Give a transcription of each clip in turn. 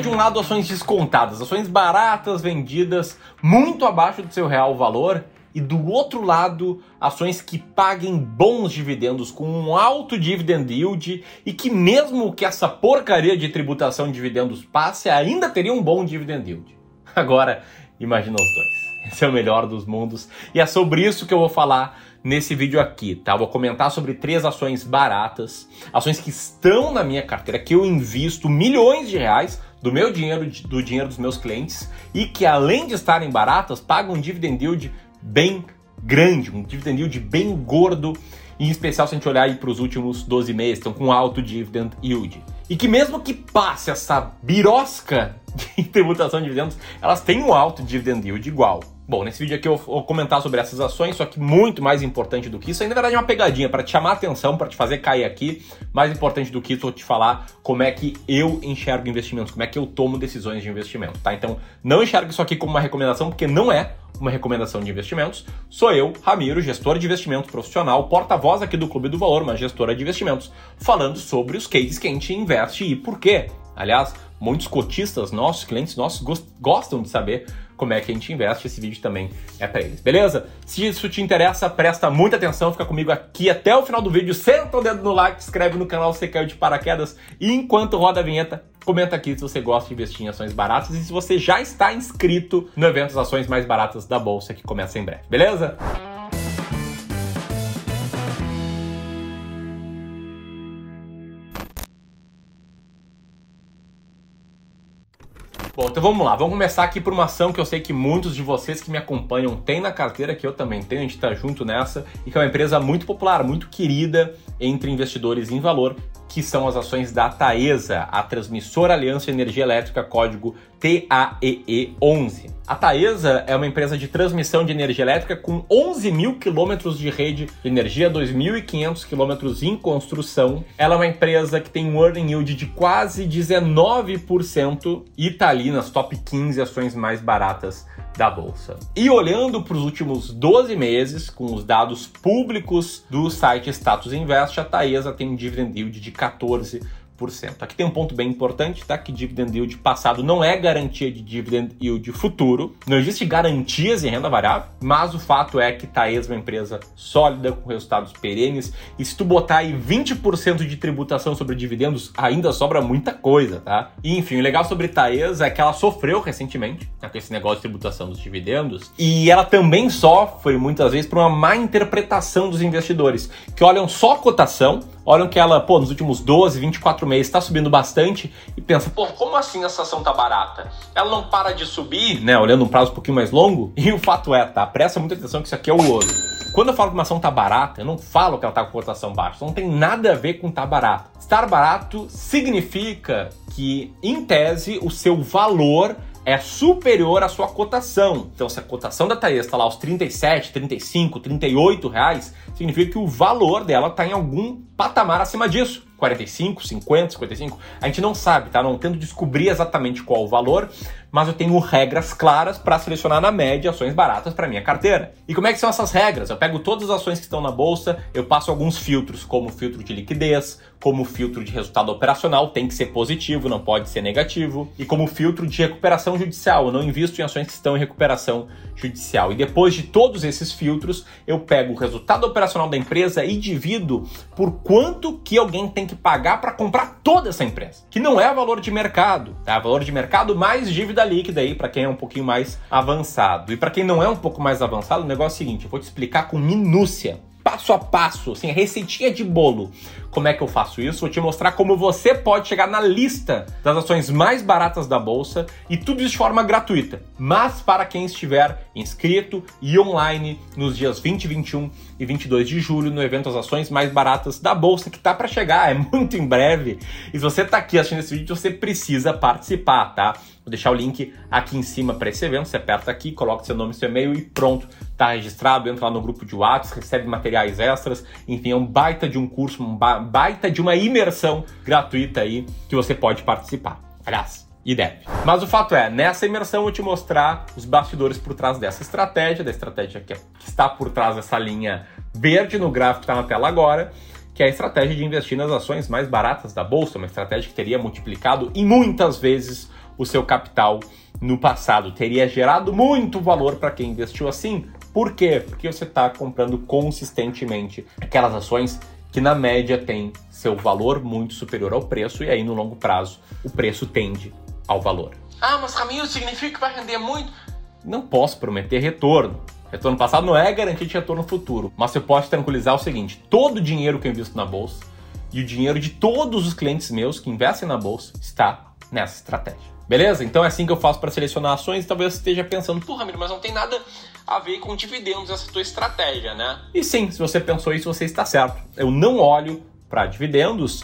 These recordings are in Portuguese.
de um lado ações descontadas, ações baratas vendidas muito abaixo do seu real valor e do outro lado, ações que paguem bons dividendos com um alto dividend yield e que mesmo que essa porcaria de tributação de dividendos passe, ainda teria um bom dividend yield. Agora, imagina os dois. Esse é o melhor dos mundos e é sobre isso que eu vou falar nesse vídeo aqui, tá? vou comentar sobre três ações baratas, ações que estão na minha carteira, que eu invisto milhões de reais do meu dinheiro, do dinheiro dos meus clientes e que além de estarem baratas, pagam um dividend yield bem grande, um dividend yield bem gordo, em especial se a gente olhar para os últimos 12 meses, estão com alto dividend yield. E que mesmo que passe essa birosca de tributação de dividendos, elas têm um alto dividend yield igual. Bom, nesse vídeo aqui eu vou comentar sobre essas ações, só que muito mais importante do que isso, ainda na verdade é uma pegadinha para te chamar a atenção, para te fazer cair aqui. Mais importante do que isso, eu vou te falar como é que eu enxergo investimentos, como é que eu tomo decisões de investimento, tá? Então, não enxergue isso aqui como uma recomendação, porque não é uma recomendação de investimentos. Sou eu, Ramiro, gestor de investimentos profissional, porta-voz aqui do Clube do Valor, uma gestora de investimentos, falando sobre os cases que a gente investe e por quê. Aliás, muitos cotistas nossos, clientes nossos, gostam de saber como é que a gente investe. Esse vídeo também é para eles, beleza? Se isso te interessa, presta muita atenção, fica comigo aqui até o final do vídeo. Senta o dedo no like, se inscreve no canal se caiu de paraquedas. E enquanto roda a vinheta, comenta aqui se você gosta de investir em ações baratas e se você já está inscrito no evento Ações Mais Baratas da Bolsa, que começa em breve, beleza? Bom, então vamos lá. Vamos começar aqui por uma ação que eu sei que muitos de vocês que me acompanham têm na carteira, que eu também tenho, a gente está junto nessa, e que é uma empresa muito popular, muito querida entre investidores em valor, que são as ações da Taesa, a Transmissora Aliança Energia Elétrica, código TAEE11. A Taesa é uma empresa de transmissão de energia elétrica com 11 mil quilômetros de rede de energia, 2.500 quilômetros em construção. Ela é uma empresa que tem um earning yield de quase 19% e está ali nas top 15 ações mais baratas da bolsa. E olhando para os últimos 12 meses, com os dados públicos do site Status Invest, a Taesa tem um dividend yield de 14%. Aqui tem um ponto bem importante, tá? Que dividend yield passado não é garantia de dividend yield futuro. Não existe garantias em renda variável, mas o fato é que Taesa é uma empresa sólida, com resultados perenes. E se tu botar aí 20% de tributação sobre dividendos, ainda sobra muita coisa, tá? E, enfim, o legal sobre Taesa é que ela sofreu recentemente né, com esse negócio de tributação dos dividendos. E ela também sofre, muitas vezes, por uma má interpretação dos investidores, que olham só a cotação olham que ela, pô, nos últimos 12, 24 meses está subindo bastante e pensa, pô, como assim essa ação tá barata? Ela não para de subir, né, olhando um prazo um pouquinho mais longo? E o fato é, tá? Presta muita atenção que isso aqui é o ouro. Quando eu falo que uma ação tá barata, eu não falo que ela tá com cotação baixa. Não tem nada a ver com tá barato. Estar barato significa que, em tese, o seu valor é superior à sua cotação. Então, se a cotação da Taesa está lá aos 37, 35, 38 reais, significa que o valor dela está em algum patamar acima disso. 45, 50, 55, a gente não sabe, tá? Não tento descobrir exatamente qual o valor, mas eu tenho regras claras para selecionar na média ações baratas para minha carteira. E como é que são essas regras? Eu pego todas as ações que estão na bolsa, eu passo alguns filtros, como filtro de liquidez, como filtro de resultado operacional, tem que ser positivo, não pode ser negativo, e como filtro de recuperação judicial, eu não invisto em ações que estão em recuperação judicial. E depois de todos esses filtros, eu pego o resultado operacional da empresa e divido por quanto que alguém tem que pagar para comprar toda essa empresa, que não é valor de mercado, tá? Valor de mercado mais dívida líquida aí para quem é um pouquinho mais avançado. E para quem não é um pouco mais avançado, o negócio é o seguinte, eu vou te explicar com minúcia passo a passo, assim, receitinha de bolo. Como é que eu faço isso? Vou te mostrar como você pode chegar na lista das ações mais baratas da bolsa e tudo isso de forma gratuita. Mas para quem estiver inscrito e online nos dias 20, 21 e 22 de julho no evento As Ações Mais Baratas da bolsa que tá para chegar, é muito em breve. E se você tá aqui assistindo esse vídeo, você precisa participar, tá? Vou deixar o link aqui em cima para esse evento. Você aperta aqui, coloca seu nome, seu e-mail e pronto, tá registrado. Entra lá no grupo de WhatsApp, recebe materiais extras. Enfim, é um baita de um curso, um baita de uma imersão gratuita aí que você pode participar. Aliás, e deve. Mas o fato é, nessa imersão eu vou te mostrar os bastidores por trás dessa estratégia, da estratégia que, está por trás dessa linha verde no gráfico que está na tela agora, que é a estratégia de investir nas ações mais baratas da bolsa, uma estratégia que teria multiplicado em muitas vezes o seu capital no passado. Teria gerado muito valor para quem investiu assim. Por quê? Porque você está comprando consistentemente aquelas ações que na média têm seu valor muito superior ao preço e aí no longo prazo o preço tende ao valor. Ah, mas caminho significa que vai render muito? Não posso prometer retorno. Retorno passado não é garantia de retorno futuro, mas eu posso tranquilizar o seguinte: todo o dinheiro que eu invisto na bolsa e o dinheiro de todos os clientes meus que investem na bolsa está nessa estratégia. Beleza? Então é assim que eu faço para selecionar ações. Talvez você esteja pensando, porra, Ramiro, mas não tem nada a ver com dividendos essa tua estratégia, né? E sim, se você pensou isso, você está certo. Eu não olho para dividendos,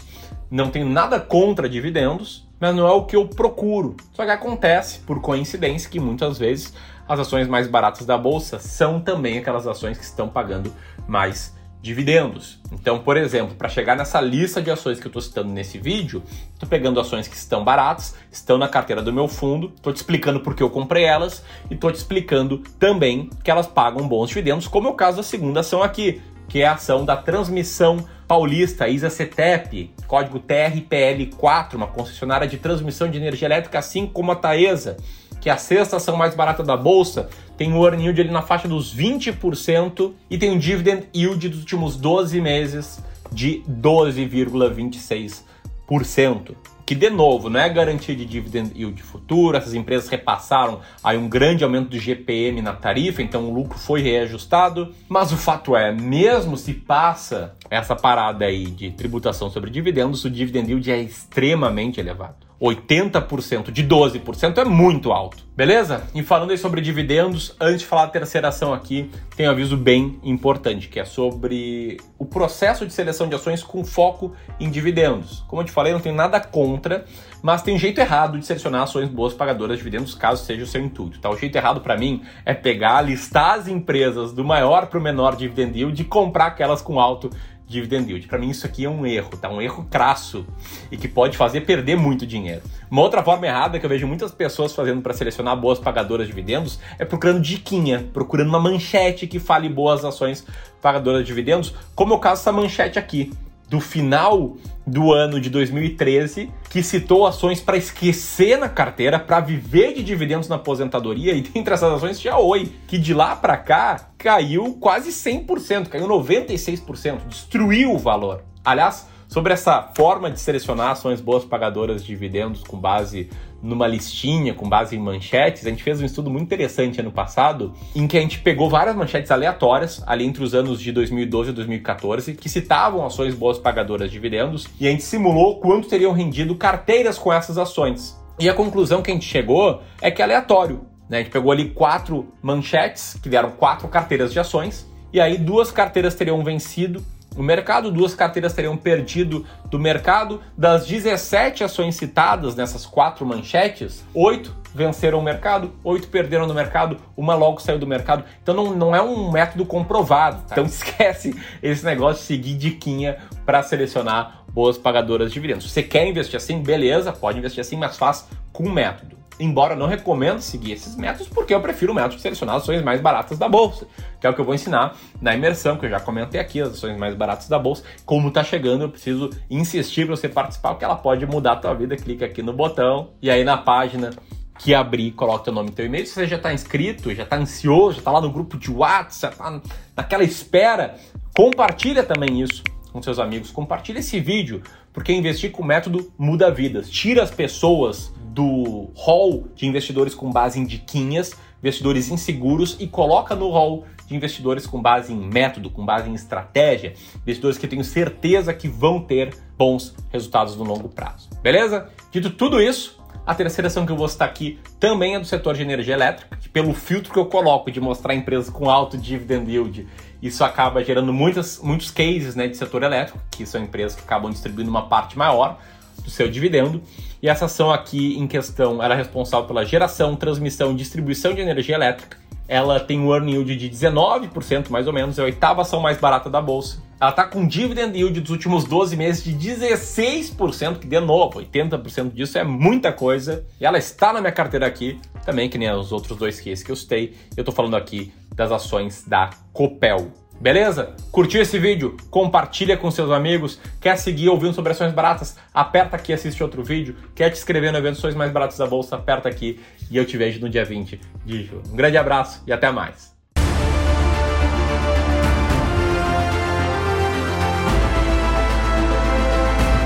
não tenho nada contra dividendos, mas não é o que eu procuro. Só que acontece, por coincidência, que muitas vezes as ações mais baratas da bolsa são também aquelas ações que estão pagando mais dividendos. Então, por exemplo, para chegar nessa lista de ações que eu estou citando nesse vídeo, estou pegando ações que estão baratas, estão na carteira do meu fundo, estou te explicando por que eu comprei elas e estou te explicando também que elas pagam bons dividendos, como é o caso da segunda ação aqui, que é a ação da transmissão paulista, ISA CETEP, código TRPL4, uma concessionária de transmissão de energia elétrica, assim como a Taesa que é a sexta ação mais barata da bolsa, tem o earning yield ali na faixa dos 20% e tem um dividend yield dos últimos 12 meses de 12,26% que de novo não é garantia de dividend yield futuro, essas empresas repassaram aí um grande aumento do GPM na tarifa, então o lucro foi reajustado, mas o fato é, mesmo se passa essa parada aí de tributação sobre dividendos, o dividend yield é extremamente elevado. 80% de 12% é muito alto. Beleza? E falando aí sobre dividendos, antes de falar da terceira ação aqui, tem um aviso bem importante, que é sobre o processo de seleção de ações com foco em dividendos. Como eu te falei, não tenho nada contra, mas tem jeito errado de selecionar ações boas pagadoras de dividendos, caso seja o seu intuito. Tá? O jeito errado para mim é pegar, listar as empresas do maior para o menor dividend yield e comprar aquelas com alto dividend yield. Para mim isso aqui é um erro, tá? Um erro crasso e que pode fazer perder muito dinheiro. Uma outra forma errada que eu vejo muitas pessoas fazendo para selecionar boas pagadoras de dividendos é procurando diquinha, procurando uma manchete que fale boas ações pagadoras de dividendos, como é o caso dessa manchete aqui do final do ano de 2013, que citou ações para esquecer na carteira, para viver de dividendos na aposentadoria, e dentre essas ações tinha Oi, que de lá para cá caiu quase 100%, caiu 96%, destruiu o valor. Aliás, Sobre essa forma de selecionar ações boas pagadoras de dividendos com base numa listinha, com base em manchetes, a gente fez um estudo muito interessante ano passado, em que a gente pegou várias manchetes aleatórias, ali entre os anos de 2012 e 2014, que citavam ações boas pagadoras de dividendos, e a gente simulou quanto teriam rendido carteiras com essas ações. E a conclusão que a gente chegou é que é aleatório. Né? A gente pegou ali quatro manchetes, que deram quatro carteiras de ações, e aí duas carteiras teriam vencido no mercado, duas carteiras teriam perdido do mercado. Das 17 ações citadas nessas quatro manchetes, oito venceram o mercado, oito perderam no mercado, uma logo saiu do mercado. Então não, não é um método comprovado. Tá? Então esquece esse negócio de seguir diquinha para selecionar boas pagadoras de dividendos. Se você quer investir assim, beleza, pode investir assim, mas faz com método. Embora eu não recomendo seguir esses métodos, porque eu prefiro o método de selecionar ações mais baratas da bolsa, que é o que eu vou ensinar na imersão, que eu já comentei aqui, as ações mais baratas da bolsa. Como tá chegando, eu preciso insistir para você participar, porque ela pode mudar a tua vida. Clica aqui no botão e aí na página que abrir, coloca teu nome e teu e-mail. Se você já está inscrito, já está ansioso, já está lá no grupo de WhatsApp, tá naquela espera, compartilha também isso com seus amigos. Compartilha esse vídeo, porque investir com método muda vidas. Tira as pessoas do hall de investidores com base em diquinhas, investidores inseguros e coloca no hall de investidores com base em método, com base em estratégia, investidores que eu tenho certeza que vão ter bons resultados no longo prazo. Beleza? Dito tudo isso, a terceira ação que eu vou citar aqui também é do setor de energia elétrica, que pelo filtro que eu coloco de mostrar empresas com alto dividend yield, isso acaba gerando muitas, muitos cases né, de setor elétrico, que são empresas que acabam distribuindo uma parte maior do seu dividendo. E essa ação aqui em questão era é responsável pela geração, transmissão e distribuição de energia elétrica. Ela tem um earning yield de 19%, mais ou menos, é a oitava ação mais barata da bolsa. Ela está com dividend yield dos últimos 12 meses de 16%, que de novo, 80% disso é muita coisa. E ela está na minha carteira aqui, também que nem os outros dois que eu citei. Eu estou falando aqui das ações da Copel. Beleza? Curtiu esse vídeo? Compartilha com seus amigos. Quer seguir ouvindo sobre ações baratas? Aperta aqui e assiste outro vídeo. Quer te inscrever no evento Ações Mais Baratas da Bolsa? Aperta aqui e eu te vejo no dia 20 de julho. Um grande abraço e até mais.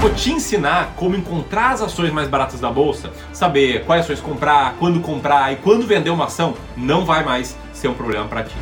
Vou te ensinar como encontrar as ações mais baratas da bolsa, saber quais ações comprar, quando comprar e quando vender uma ação, não vai mais ser um problema para ti.